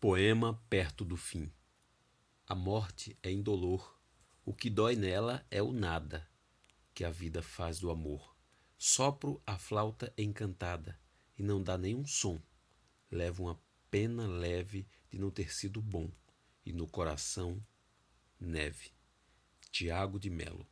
Poema perto do fim. A morte é indolor. O que dói nela é o nada que a vida faz do amor. Sopro a flauta encantada e não dá nenhum som. Levo uma pena leve de não ter sido bom e no coração neve. Tiago de Melo